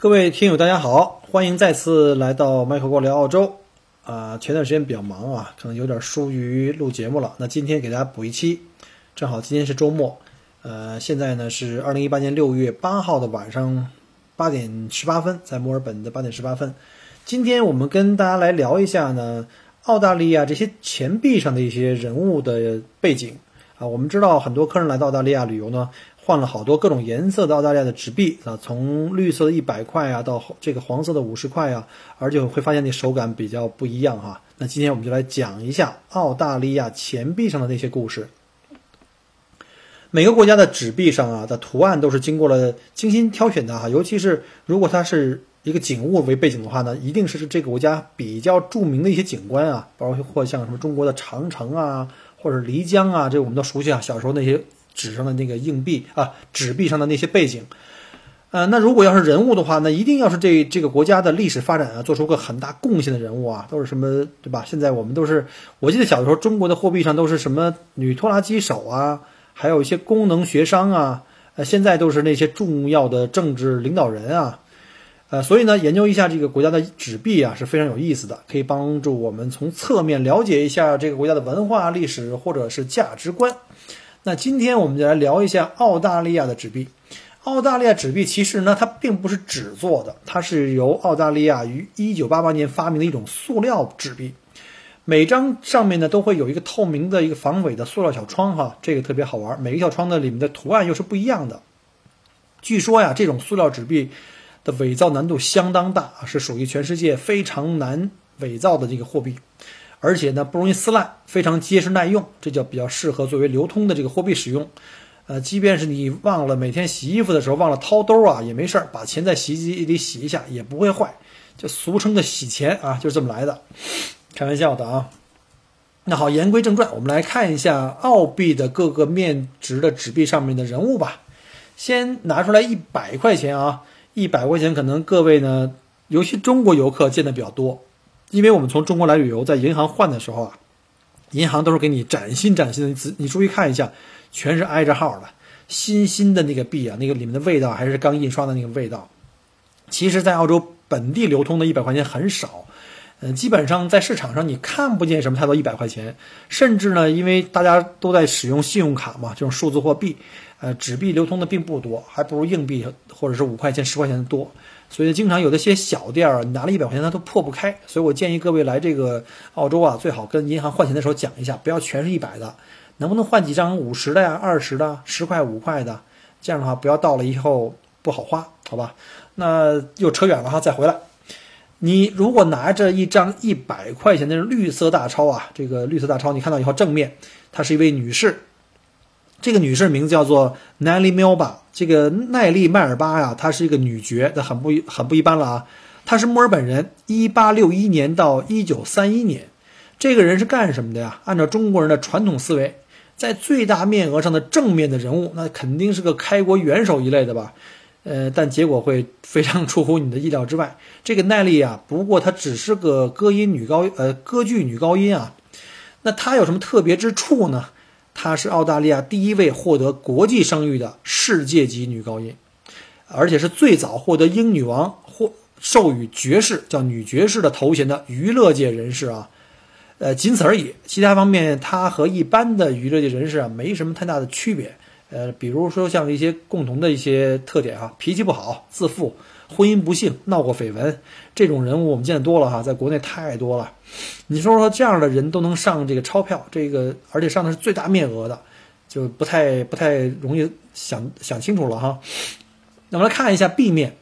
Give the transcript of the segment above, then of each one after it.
各位听友，大家好，欢迎再次来到麦克过聊澳洲。啊，前段时间比较忙啊，可能有点疏于录节目了。那今天给大家补一期，正好今天是周末。呃，现在呢是二零一八年六月八号的晚上八点十八分，在墨尔本的八点十八分。今天我们跟大家来聊一下呢，澳大利亚这些钱币上的一些人物的背景啊。我们知道很多客人来到澳大利亚旅游呢。换了好多各种颜色的澳大利亚的纸币啊，从绿色的一百块啊，到这个黄色的五十块啊，而且会发现那手感比较不一样哈。那今天我们就来讲一下澳大利亚钱币上的那些故事。每个国家的纸币上啊的图案都是经过了精心挑选的哈，尤其是如果它是一个景物为背景的话呢，一定是这个国家比较著名的一些景观啊，包括像什么中国的长城啊，或者漓江啊，这我们都熟悉啊，小时候那些。纸上的那个硬币啊，纸币上的那些背景，呃，那如果要是人物的话，那一定要是这这个国家的历史发展啊，做出个很大贡献的人物啊，都是什么对吧？现在我们都是，我记得小的时候，中国的货币上都是什么女拖拉机手啊，还有一些功能学商啊，呃，现在都是那些重要的政治领导人啊，呃，所以呢，研究一下这个国家的纸币啊是非常有意思的，可以帮助我们从侧面了解一下这个国家的文化历史或者是价值观。那今天我们就来聊一下澳大利亚的纸币。澳大利亚纸币其实呢，它并不是纸做的，它是由澳大利亚于1988年发明的一种塑料纸币。每张上面呢都会有一个透明的一个防伪的塑料小窗，哈，这个特别好玩。每个小窗的里面的图案又是不一样的。据说呀，这种塑料纸币的伪造难度相当大，是属于全世界非常难伪造的这个货币。而且呢，不容易撕烂，非常结实耐用，这叫比较适合作为流通的这个货币使用。呃，即便是你忘了每天洗衣服的时候忘了掏兜啊，也没事儿，把钱在洗衣机里洗一下也不会坏，就俗称的洗钱啊，就是这么来的。开玩笑的啊。那好，言归正传，我们来看一下澳币的各个面值的纸币上面的人物吧。先拿出来一百块钱啊，一百块钱可能各位呢，尤其中国游客见的比较多。因为我们从中国来旅游，在银行换的时候啊，银行都是给你崭新崭新的，你你注意看一下，全是挨着号的，新新的那个币啊，那个里面的味道还是刚印刷的那个味道。其实，在澳洲本地流通的一百块钱很少，嗯，基本上在市场上你看不见什么太多一百块钱，甚至呢，因为大家都在使用信用卡嘛，这种数字货币，呃，纸币流通的并不多，还不如硬币或者是五块钱、十块钱的多。所以经常有的些小店儿，你拿了一百块钱，它都破不开。所以我建议各位来这个澳洲啊，最好跟银行换钱的时候讲一下，不要全是一百的，能不能换几张五十的呀、二十的、十块、五块的？这样的话，不要到了以后不好花，好吧？那又扯远了哈，再回来。你如果拿着一张一百块钱的绿色大钞啊，这个绿色大钞你看到以后正面，她是一位女士。这个女士名字叫做奈利·缪巴，这个奈利·迈尔巴呀，她是一个女爵，那很不很不一般了啊。她是墨尔本人，一八六一年到一九三一年。这个人是干什么的呀？按照中国人的传统思维，在最大面额上的正面的人物，那肯定是个开国元首一类的吧？呃，但结果会非常出乎你的意料之外。这个奈利啊，不过她只是个歌音女高呃歌剧女高音啊。那她有什么特别之处呢？她是澳大利亚第一位获得国际声誉的世界级女高音，而且是最早获得英女王或授予爵士叫女爵士的头衔的娱乐界人士啊，呃，仅此而已。其他方面，她和一般的娱乐界人士啊没什么太大的区别。呃，比如说像一些共同的一些特点哈，脾气不好，自负。婚姻不幸，闹过绯闻，这种人物我们见多了哈，在国内太多了。你说说这样的人都能上这个钞票，这个而且上的是最大面额的，就不太不太容易想想清楚了哈。那我们来看一下 B 面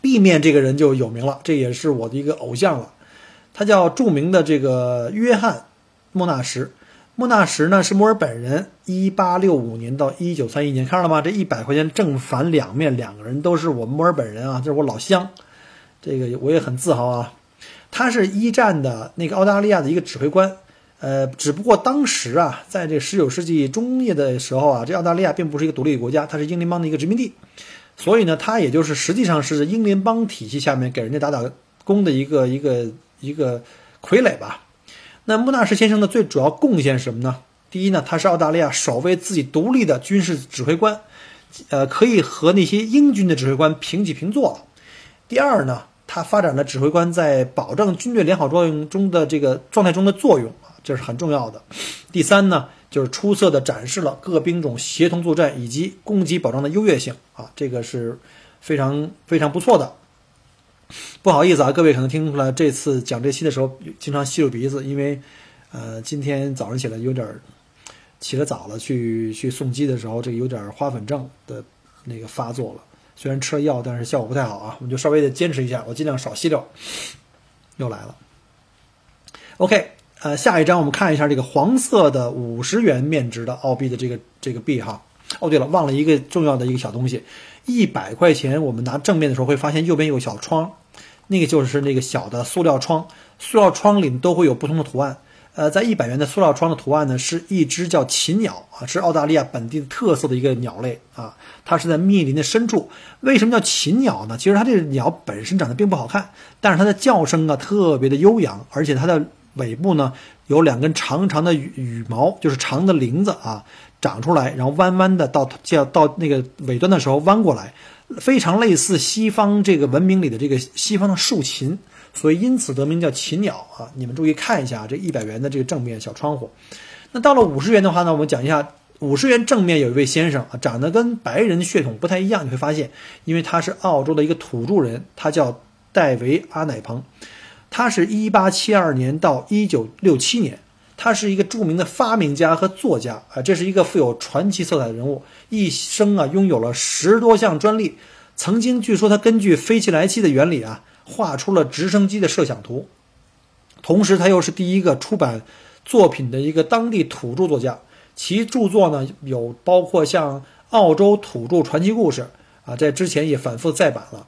，B 面这个人就有名了，这也是我的一个偶像了。他叫著名的这个约翰·莫纳什。莫纳什呢是墨尔本人，一八六五年到一九三一年，看到了吗？这一百块钱正反两面，两个人都是我们墨尔本人啊，这是我老乡，这个我也很自豪啊。他是一战的那个澳大利亚的一个指挥官，呃，只不过当时啊，在这十九世纪中叶的时候啊，这澳大利亚并不是一个独立国家，它是英联邦的一个殖民地，所以呢，他也就是实际上是英联邦体系下面给人家打打工的一个一个一个傀儡吧。那穆纳什先生的最主要贡献是什么呢？第一呢，他是澳大利亚首位自己独立的军事指挥官，呃，可以和那些英军的指挥官平起平坐。第二呢，他发展了指挥官在保证军队良好作用中的这个状态中的作用啊，这是很重要的。第三呢，就是出色的展示了各兵种协同作战以及攻击保障的优越性啊，这个是非常非常不错的。不好意思啊，各位可能听出来，这次讲这期的时候经常吸住鼻子，因为，呃，今天早上起来有点起得早了，去去送机的时候，这个有点花粉症的那个发作了。虽然吃了药，但是效果不太好啊。我们就稍微的坚持一下，我尽量少吸溜。又来了。OK，呃，下一张我们看一下这个黄色的五十元面值的澳币的这个这个币哈。哦，对了，忘了一个重要的一个小东西，一百块钱我们拿正面的时候会发现右边有小窗。那个就是那个小的塑料窗，塑料窗里都会有不同的图案。呃，在一百元的塑料窗的图案呢，是一只叫禽鸟啊，是澳大利亚本地特色的一个鸟类啊。它是在密林的深处。为什么叫禽鸟呢？其实它这个鸟本身长得并不好看，但是它的叫声啊特别的悠扬，而且它的尾部呢有两根长长的羽羽毛，就是长的翎子啊长出来，然后弯弯的到叫到那个尾端的时候弯过来。非常类似西方这个文明里的这个西方的竖琴，所以因此得名叫琴鸟啊。你们注意看一下这一百元的这个正面小窗户。那到了五十元的话呢，我们讲一下五十元正面有一位先生啊，长得跟白人血统不太一样。你会发现，因为他是澳洲的一个土著人，他叫戴维阿乃彭，他是一八七二年到一九六七年。他是一个著名的发明家和作家啊，这是一个富有传奇色彩的人物，一生啊拥有了十多项专利。曾经据说他根据飞起来机的原理啊，画出了直升机的设想图。同时，他又是第一个出版作品的一个当地土著作家。其著作呢有包括像《澳洲土著传奇故事》啊，在之前也反复再版了。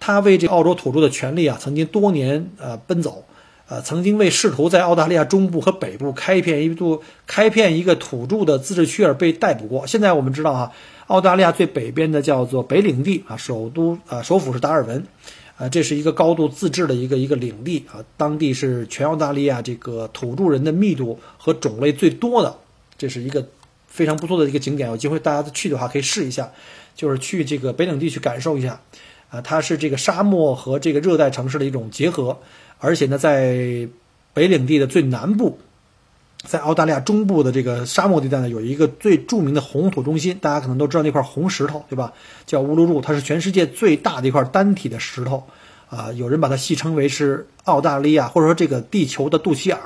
他为这澳洲土著的权利啊，曾经多年呃奔走。呃，曾经为试图在澳大利亚中部和北部开片一度开片一个土著的自治区而被逮捕过。现在我们知道哈，澳大利亚最北边的叫做北领地啊，首都啊，首府是达尔文，啊，这是一个高度自治的一个一个领地啊，当地是全澳大利亚这个土著人的密度和种类最多的，这是一个非常不错的一个景点。有机会大家去的话可以试一下，就是去这个北领地去感受一下，啊，它是这个沙漠和这个热带城市的一种结合。而且呢，在北领地的最南部，在澳大利亚中部的这个沙漠地带呢，有一个最著名的红土中心，大家可能都知道那块红石头，对吧？叫乌鲁鲁，它是全世界最大的一块单体的石头，啊，有人把它戏称为是澳大利亚或者说这个地球的肚脐眼。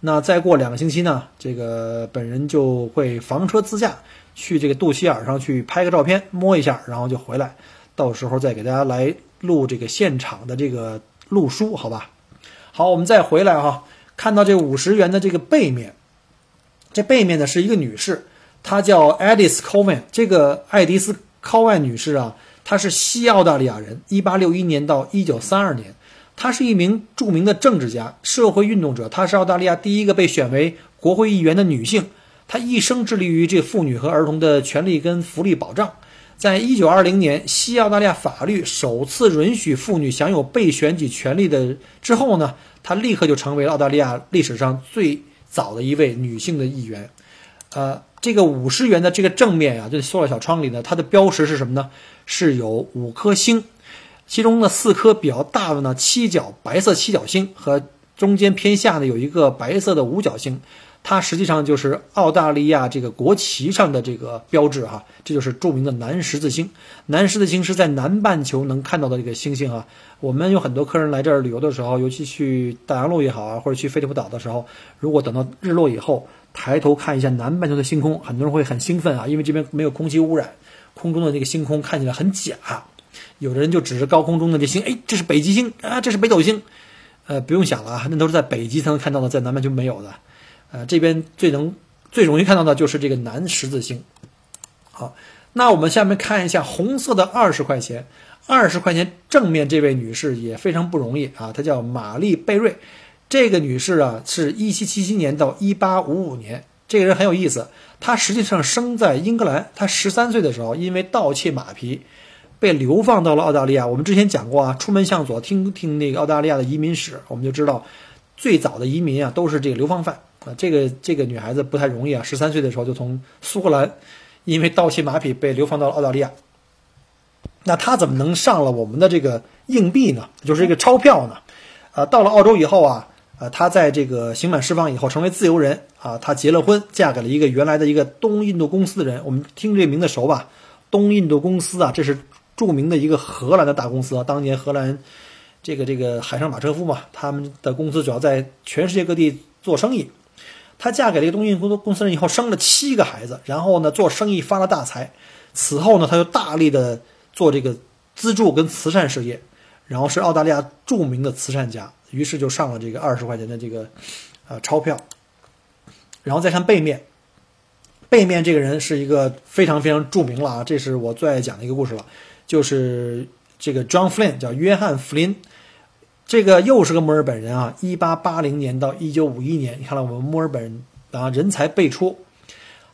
那再过两个星期呢，这个本人就会房车自驾去这个肚脐眼上去拍个照片，摸一下，然后就回来，到时候再给大家来录这个现场的这个录书，好吧？好，我们再回来哈，看到这五十元的这个背面，这背面呢是一个女士，她叫爱迪斯·科万。这个爱迪斯·考万女士啊，她是西澳大利亚人，一八六一年到一九三二年，她是一名著名的政治家、社会运动者，她是澳大利亚第一个被选为国会议员的女性，她一生致力于这妇女和儿童的权利跟福利保障。在一九二零年，西澳大利亚法律首次允许妇女享有被选举权利的之后呢，她立刻就成为了澳大利亚历史上最早的一位女性的议员。呃，这个五十元的这个正面啊，这塑料小窗里呢，它的标识是什么呢？是有五颗星，其中呢四颗比较大的呢，七角白色七角星和中间偏下呢有一个白色的五角星。它实际上就是澳大利亚这个国旗上的这个标志哈，这就是著名的南十字星。南十字星是在南半球能看到的这个星星啊。我们有很多客人来这儿旅游的时候，尤其去大洋路也好啊，或者去菲利普岛的时候，如果等到日落以后，抬头看一下南半球的星空，很多人会很兴奋啊，因为这边没有空气污染，空中的这个星空看起来很假。有的人就指着高空中的这星，哎，这是北极星啊，这是北斗星。呃，不用想了啊，那都是在北极才能看到的，在南半球没有的。呃，这边最能最容易看到的就是这个南十字星。好，那我们下面看一下红色的二十块钱，二十块钱正面这位女士也非常不容易啊，她叫玛丽贝瑞。这个女士啊，是一七七七年到一八五五年。这个人很有意思，她实际上生在英格兰。她十三岁的时候，因为盗窃马匹，被流放到了澳大利亚。我们之前讲过啊，出门向左，听听那个澳大利亚的移民史，我们就知道，最早的移民啊，都是这个流放犯啊。这个这个女孩子不太容易啊，十三岁的时候就从苏格兰，因为盗窃马匹被流放到了澳大利亚。那她怎么能上了我们的这个硬币呢？就是这个钞票呢？啊，到了澳洲以后啊。啊，她在这个刑满释放以后成为自由人啊，她结了婚，嫁给了一个原来的一个东印度公司的人。我们听这名字熟吧？东印度公司啊，这是著名的一个荷兰的大公司。当年荷兰这个这个海上马车夫嘛，他们的公司主要在全世界各地做生意。她嫁给了一个东印度公司人以后，生了七个孩子，然后呢做生意发了大财。此后呢，他就大力的做这个资助跟慈善事业，然后是澳大利亚著名的慈善家。于是就上了这个二十块钱的这个，呃，钞票，然后再看背面，背面这个人是一个非常非常著名了啊，这是我最爱讲的一个故事了，就是这个 John Flynn 叫约翰·弗林，这个又是个墨尔本人啊，一八八零年到一九五一年，你看了我们墨尔本啊人才辈出，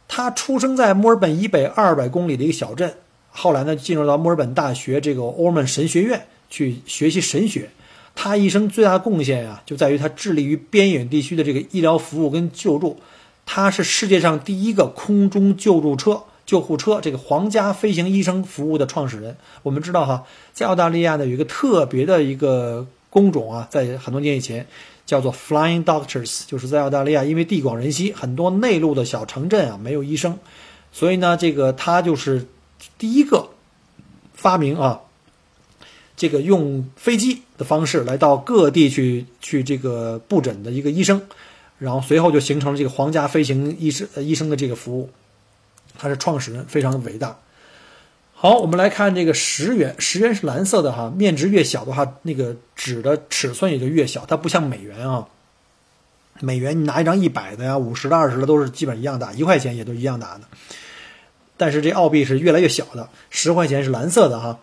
他出生在墨尔本以北二百公里的一个小镇，后来呢进入到墨尔本大学这个 Ormond 神学院去学习神学。他一生最大的贡献呀，就在于他致力于边远地区的这个医疗服务跟救助。他是世界上第一个空中救助车、救护车这个皇家飞行医生服务的创始人。我们知道哈，在澳大利亚呢有一个特别的一个工种啊，在很多年以前叫做 Flying Doctors，就是在澳大利亚因为地广人稀，很多内陆的小城镇啊没有医生，所以呢，这个他就是第一个发明啊。这个用飞机的方式来到各地去去这个布诊的一个医生，然后随后就形成了这个皇家飞行医师医生的这个服务，他是创始人，非常的伟大。好，我们来看这个十元，十元是蓝色的哈，面值越小的话，那个纸的尺寸也就越小，它不像美元啊，美元你拿一张一百的呀、五十的、二十的都是基本一样大，一块钱也都一样大的，但是这澳币是越来越小的，十块钱是蓝色的哈。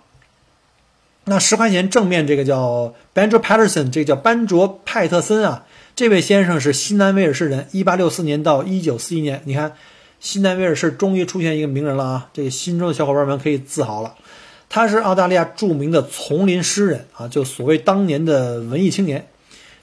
那十块钱正面这个叫 benjam Patterson，这个叫班卓派特森啊，这位先生是新南威尔士人，一八六四年到一九四一年。你看，新南威尔士终于出现一个名人了啊！这个心中的小伙伴们可以自豪了。他是澳大利亚著名的丛林诗人啊，就所谓当年的文艺青年、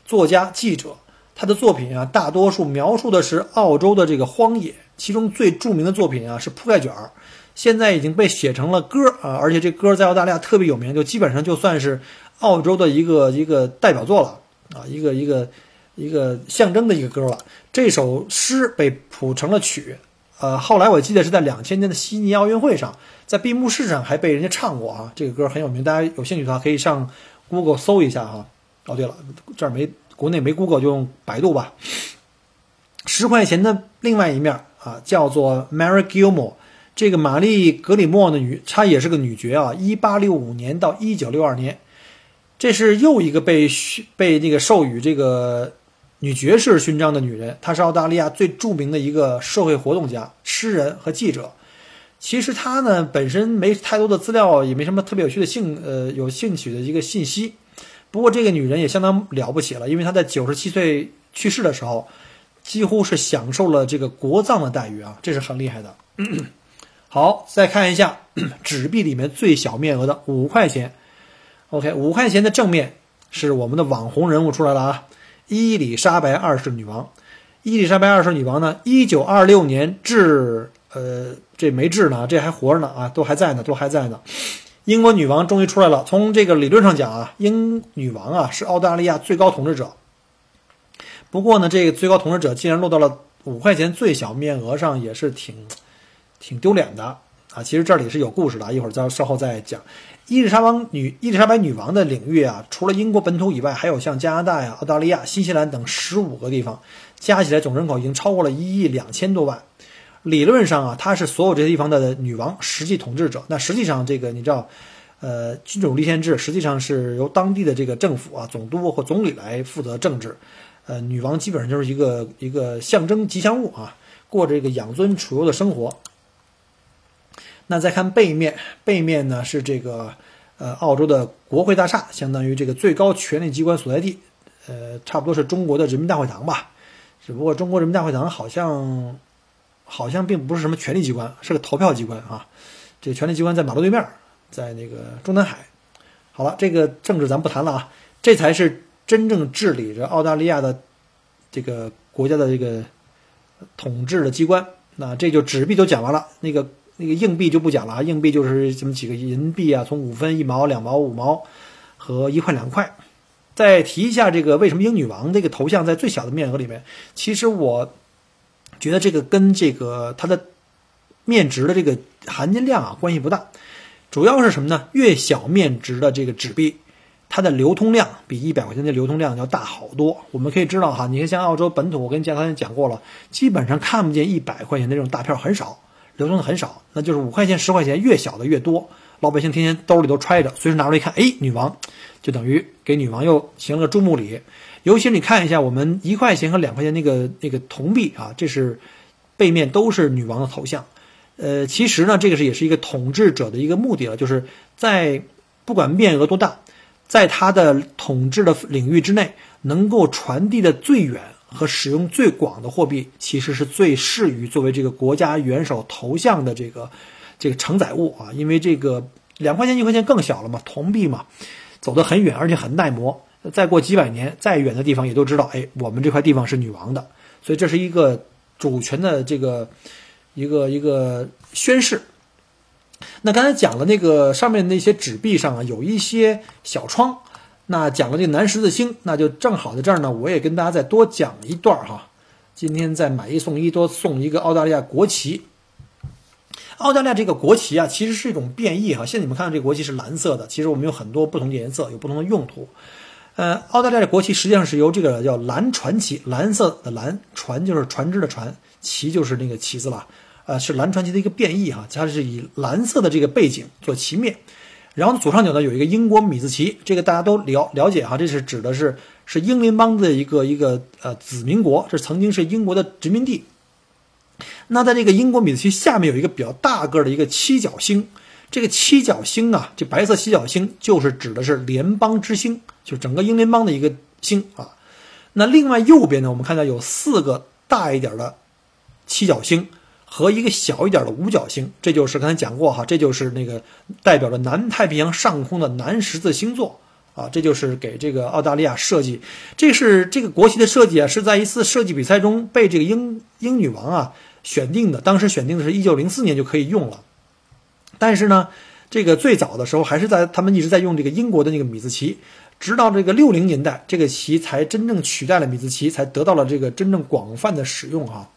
作家、记者。他的作品啊，大多数描述的是澳洲的这个荒野，其中最著名的作品啊是铺盖卷儿。现在已经被写成了歌啊，而且这歌在澳大利亚特别有名，就基本上就算是澳洲的一个一个代表作了啊，一个一个一个象征的一个歌了。这首诗被谱成了曲，呃，后来我记得是在两千年的悉尼奥运会上，在闭幕式上还被人家唱过啊。这个歌很有名，大家有兴趣的话可以上 Google 搜一下哈。哦，对了，这儿没国内没 Google 就用百度吧。十块钱的另外一面啊，叫做 Mary Gilmore。这个玛丽·格里莫的女，她也是个女爵啊。一八六五年到一九六二年，这是又一个被被那个授予这个女爵士勋章的女人。她是澳大利亚最著名的一个社会活动家、诗人和记者。其实她呢本身没太多的资料，也没什么特别有趣的兴呃有兴趣的一个信息。不过这个女人也相当了不起了，因为她在九十七岁去世的时候，几乎是享受了这个国葬的待遇啊，这是很厉害的。好，再看一下纸币里面最小面额的五块钱。OK，五块钱的正面是我们的网红人物出来了啊，伊丽莎白二世女王。伊丽莎白二世女王呢，一九二六年至呃，这没治呢，这还活着呢啊，都还在呢，都还在呢。英国女王终于出来了。从这个理论上讲啊，英女王啊是澳大利亚最高统治者。不过呢，这个最高统治者竟然落到了五块钱最小面额上，也是挺。挺丢脸的啊！其实这里是有故事的，一会儿再稍后再讲。伊丽莎白女伊丽莎白女王的领域啊，除了英国本土以外，还有像加拿大呀、澳大利亚、新西兰等十五个地方，加起来总人口已经超过了一亿两千多万。理论上啊，她是所有这些地方的女王，实际统治者。那实际上这个你知道，呃，君主立宪制实际上是由当地的这个政府啊，总督或总理来负责政治。呃，女王基本上就是一个一个象征吉祥物啊，过这个养尊处优的生活。那再看背面，背面呢是这个呃澳洲的国会大厦，相当于这个最高权力机关所在地，呃，差不多是中国的人民大会堂吧。只不过中国人民大会堂好像好像并不是什么权力机关，是个投票机关啊。这个权力机关在马路对面。在那个中南海，好了，这个政治咱不谈了啊，这才是真正治理着澳大利亚的这个国家的这个统治的机关。那这就纸币都讲完了，那个那个硬币就不讲了啊，硬币就是这么几个银币啊，从五分、一毛、两毛、五毛和一块、两块。再提一下这个为什么英女王这个头像在最小的面额里面？其实我觉得这个跟这个它的面值的这个含金量啊关系不大。主要是什么呢？越小面值的这个纸币，它的流通量比一百块钱的流通量要大好多。我们可以知道哈，你看像澳洲本土，我跟加拿大讲过了，基本上看不见一百块钱的这种大票很少，流通的很少。那就是五块钱、十块钱，越小的越多。老百姓天天兜里都揣着，随时拿出来一看，哎，女王，就等于给女王又行了个注目礼。尤其你看一下我们一块钱和两块钱那个那个铜币啊，这是背面都是女王的头像。呃，其实呢，这个是也是一个统治者的一个目的了，就是在不管面额多大，在他的统治的领域之内，能够传递的最远和使用最广的货币，其实是最适于作为这个国家元首头像的这个这个承载物啊。因为这个两块钱、一块钱更小了嘛，铜币嘛，走得很远，而且很耐磨。再过几百年，再远的地方也都知道，哎，我们这块地方是女王的，所以这是一个主权的这个。一个一个宣誓。那刚才讲了那个上面那些纸币上啊，有一些小窗。那讲了这个南十字星，那就正好在这儿呢，我也跟大家再多讲一段哈。今天再买一送一，多送一个澳大利亚国旗。澳大利亚这个国旗啊，其实是一种变异哈。现在你们看到这个国旗是蓝色的，其实我们有很多不同的颜色，有不同的用途。呃，澳大利亚的国旗实际上是由这个叫蓝船旗，蓝色的蓝船就是船只的船，旗就是那个旗子了。呃，是蓝传奇的一个变异哈，它是以蓝色的这个背景做旗面，然后左上角呢有一个英国米字旗，这个大家都了了解哈，这是指的是是英联邦的一个一个呃子民国，这曾经是英国的殖民地。那在这个英国米字旗下面有一个比较大个的一个七角星，这个七角星啊，这白色七角星就是指的是联邦之星，就整个英联邦的一个星啊。那另外右边呢，我们看到有四个大一点的七角星。和一个小一点的五角星，这就是刚才讲过哈，这就是那个代表着南太平洋上空的南十字星座啊，这就是给这个澳大利亚设计，这是这个国旗的设计啊，是在一次设计比赛中被这个英英女王啊选定的，当时选定的是一九零四年就可以用了，但是呢，这个最早的时候还是在他们一直在用这个英国的那个米字旗，直到这个六零年代，这个旗才真正取代了米字旗，才得到了这个真正广泛的使用哈。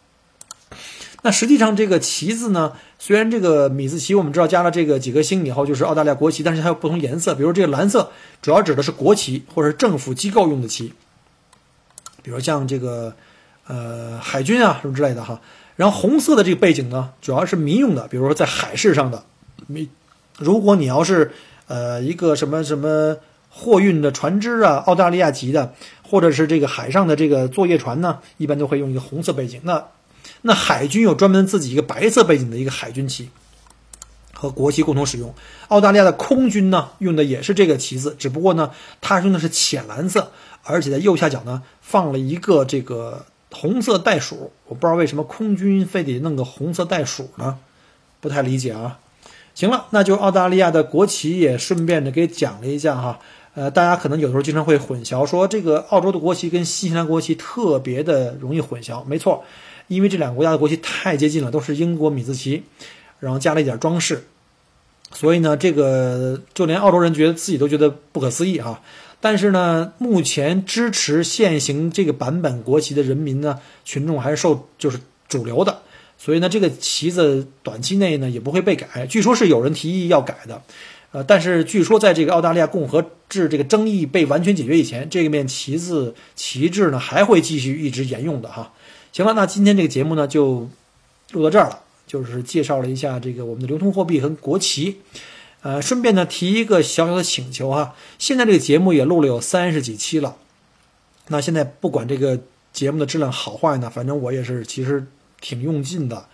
那实际上，这个旗子呢，虽然这个米字旗我们知道加了这个几颗星以后就是澳大利亚国旗，但是它有不同颜色。比如这个蓝色，主要指的是国旗或者是政府机构用的旗，比如像这个呃海军啊什么之类的哈。然后红色的这个背景呢，主要是民用的，比如说在海事上的。你如果你要是呃一个什么什么货运的船只啊，澳大利亚籍的，或者是这个海上的这个作业船呢，一般都会用一个红色背景。那那海军有专门自己一个白色背景的一个海军旗，和国旗共同使用。澳大利亚的空军呢，用的也是这个旗子，只不过呢，它用的是浅蓝色，而且在右下角呢放了一个这个红色袋鼠。我不知道为什么空军非得弄个红色袋鼠呢？不太理解啊。行了，那就澳大利亚的国旗也顺便的给讲了一下哈。呃，大家可能有时候经常会混淆，说这个澳洲的国旗跟新西兰国旗特别的容易混淆。没错。因为这两个国家的国旗太接近了，都是英国米字旗，然后加了一点装饰，所以呢，这个就连澳洲人觉得自己都觉得不可思议哈。但是呢，目前支持现行这个版本国旗的人民呢，群众还是受就是主流的，所以呢，这个旗子短期内呢也不会被改。据说是有人提议要改的，呃，但是据说在这个澳大利亚共和制这个争议被完全解决以前，这个面旗子旗帜呢还会继续一直沿用的哈。行了，那今天这个节目呢就录到这儿了，就是介绍了一下这个我们的流通货币和国旗。呃，顺便呢提一个小小的请求哈，现在这个节目也录了有三十几期了，那现在不管这个节目的质量好坏呢，反正我也是其实挺用劲的。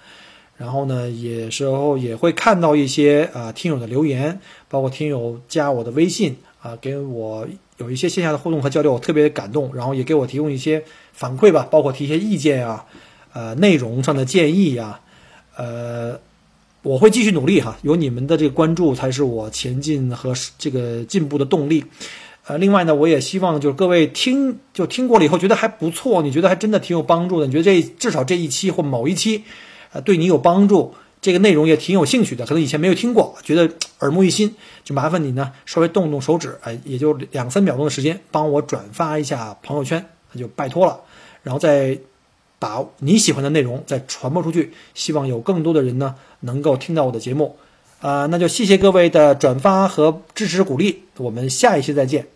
然后呢，有时候也会看到一些啊听友的留言，包括听友加我的微信啊，给我有一些线下的互动和交流，我特别感动。然后也给我提供一些反馈吧，包括提一些意见啊，呃，内容上的建议呀，呃，我会继续努力哈。有你们的这个关注，才是我前进和这个进步的动力。呃，另外呢，我也希望就是各位听就听过了以后觉得还不错，你觉得还真的挺有帮助的，你觉得这至少这一期或某一期。对你有帮助，这个内容也挺有兴趣的，可能以前没有听过，觉得耳目一新，就麻烦你呢稍微动动手指，哎，也就两三秒钟的时间，帮我转发一下朋友圈，那就拜托了，然后再把你喜欢的内容再传播出去，希望有更多的人呢能够听到我的节目，啊，那就谢谢各位的转发和支持鼓励，我们下一期再见。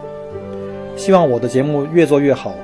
希望我的节目越做越好。